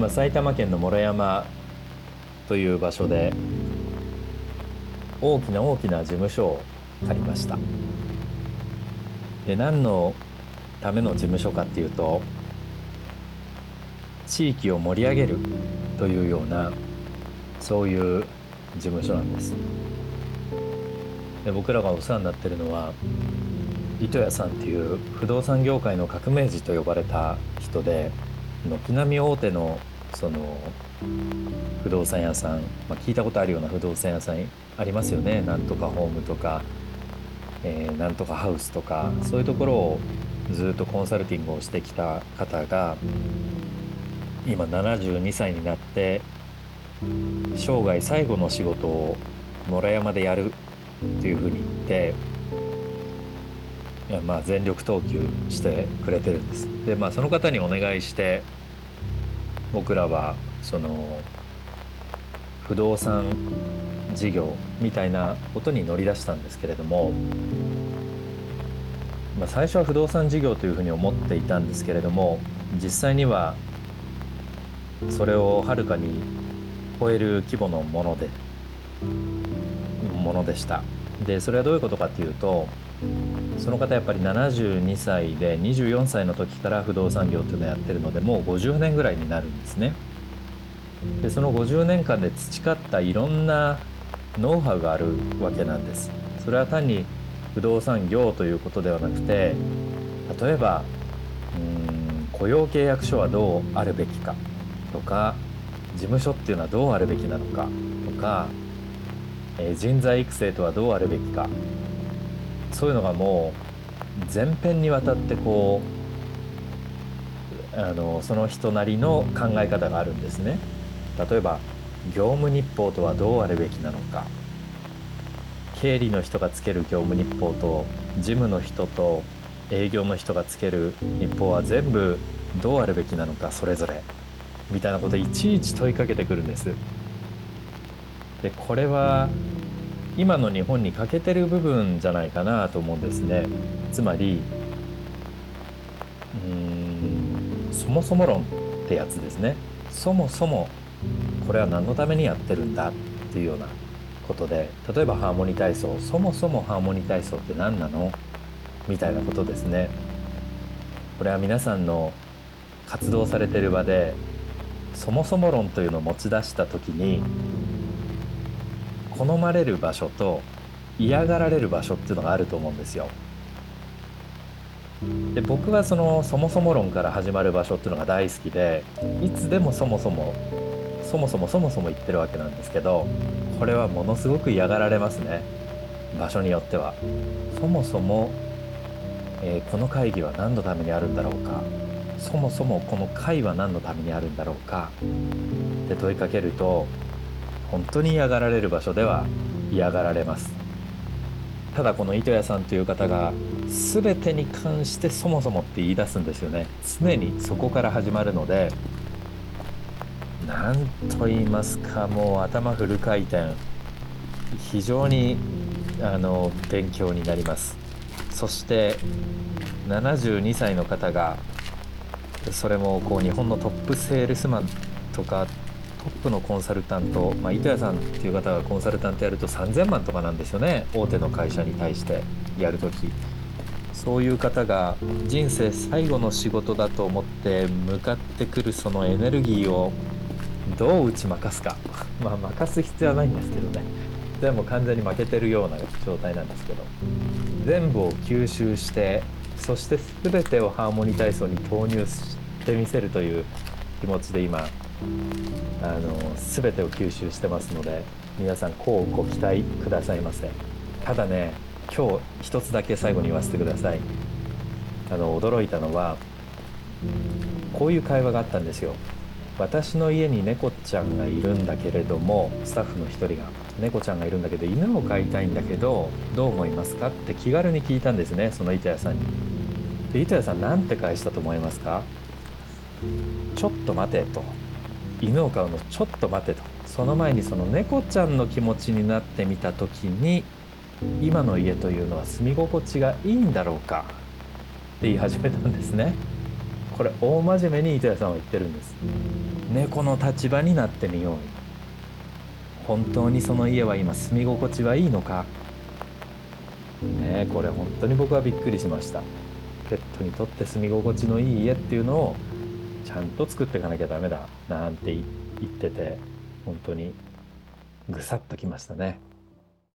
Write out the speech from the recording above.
今埼玉県の毛呂山という場所で大きな大きな事務所を借りました。で何のための事務所かっていうと地域を盛り上げるというようなそういう事務所なんです。で僕らがお世話になってるのは糸谷さんっていう不動産業界の革命児と呼ばれた人で軒並み大手のその不動産屋さん、まあ、聞いたことあるような不動産屋さんありますよね。なんとかホームとか、えー、なんとかハウスとかそういうところをずっとコンサルティングをしてきた方が今72歳になって生涯最後の仕事を野良山でやるっていうふうに言っていやまあ全力投球してくれてるんです。でまあその方にお願いして僕らはその不動産事業みたいなことに乗り出したんですけれども、まあ、最初は不動産事業というふうに思っていたんですけれども実際にはそれをはるかに超える規模のものでものでした。でそれはどういうことかっていうとその方やっぱり72歳で24歳の時から不動産業っていうのをやってるのでもう50年ぐらいになるんですね。でその50年間で培ったいろんなノウハウがあるわけなんです。それは単に不動産業ということではなくて例えばうん雇用契約書はどうあるべきかとか事務所っていうのはどうあるべきなのかとか、え、人材育成とはどうあるべきかそういうのがもう全編にわたってこうあのその人なりの考え方があるんですね。例えば業務日報とはどうあるべきなのか経理の人がつける業務日報と事務の人と営業の人がつける日報は全部どうあるべきなのかそれぞれみたいなこといちいち問いかけてくるんです。でこれは今の日本に欠けてる部分じゃないかなと思うんですね。つまりうんそもそも論ってやつですね。そもそもこれは何のためにやってるんだっていうようなことで例えばハーモニー体操そもそもハーモニー体操って何なの？みたいなことですね。これは皆さんの活動されてる場でそもそも論というのを持ち出した時に好まれる場所と嫌がられる場所っていうのがあると思うんですよ。で僕はそのそもそも論から始まる場所っていうのが大好きでいつでもそもそもそもそもそもそも言ってるわけなんですけどこれはものすごく嫌がられますね場所によっては。そもそも、えー、この会議は何のためにあるんだろうかそもそもこの会は何のためにあるんだろうかって問いかけると本当に嫌がられる場所では嫌がられます。ただこの糸谷さんという方が全てに関してそもそもって言い出すんですよね。常にそこから始まるので何と言いますかもう頭フル回転。非常にあの勉強になります。そして72歳の方がそれもこう日本のトップセールスマンとかトップのコンサルタント、まあ、糸谷さんっていう方がコンサルタントやると3000万とかなんですよね。大手の会社に対してやるとき。そういう方が人生最後の仕事だと思って向かってくるそのエネルギーをどう打ち負かすか。まあ任す必要はないんですけどね。でも完全に負けてるような状態なんですけど。全部を吸収してそして全てをハーモニー体操に投入してみせるという気持ちで今あの全てを吸収してますので皆さんこうご期待くださいませ。ただね今日一つだけ最後に言わせてください。あの驚いたのはこういう会話があったんですよ。私の家に猫ちゃんがいるんだけれどもスタッフの一人が猫ちゃんがいるんだけど犬を飼いたいんだけどどう思いますかって気軽に聞いたんですねその板谷さんに。で板谷さん何て返したと思いますかちょっと待てと。犬を飼うのちょっと待てと。その前にその猫ちゃんの気持ちになってみた時に今の家というのは住み心地がいいんだろうかって言い始めたんですね。これ大真面目に糸谷さんは言ってるんです。猫の立場になってみよう本当にその家は今住み心地はいいのか。ねこれ本当に僕はびっくりしました。ペットにとって住み心地のいい家っていうのをちゃんと作っていかなきゃダメだなんて言ってて本当にぐさっときましたね。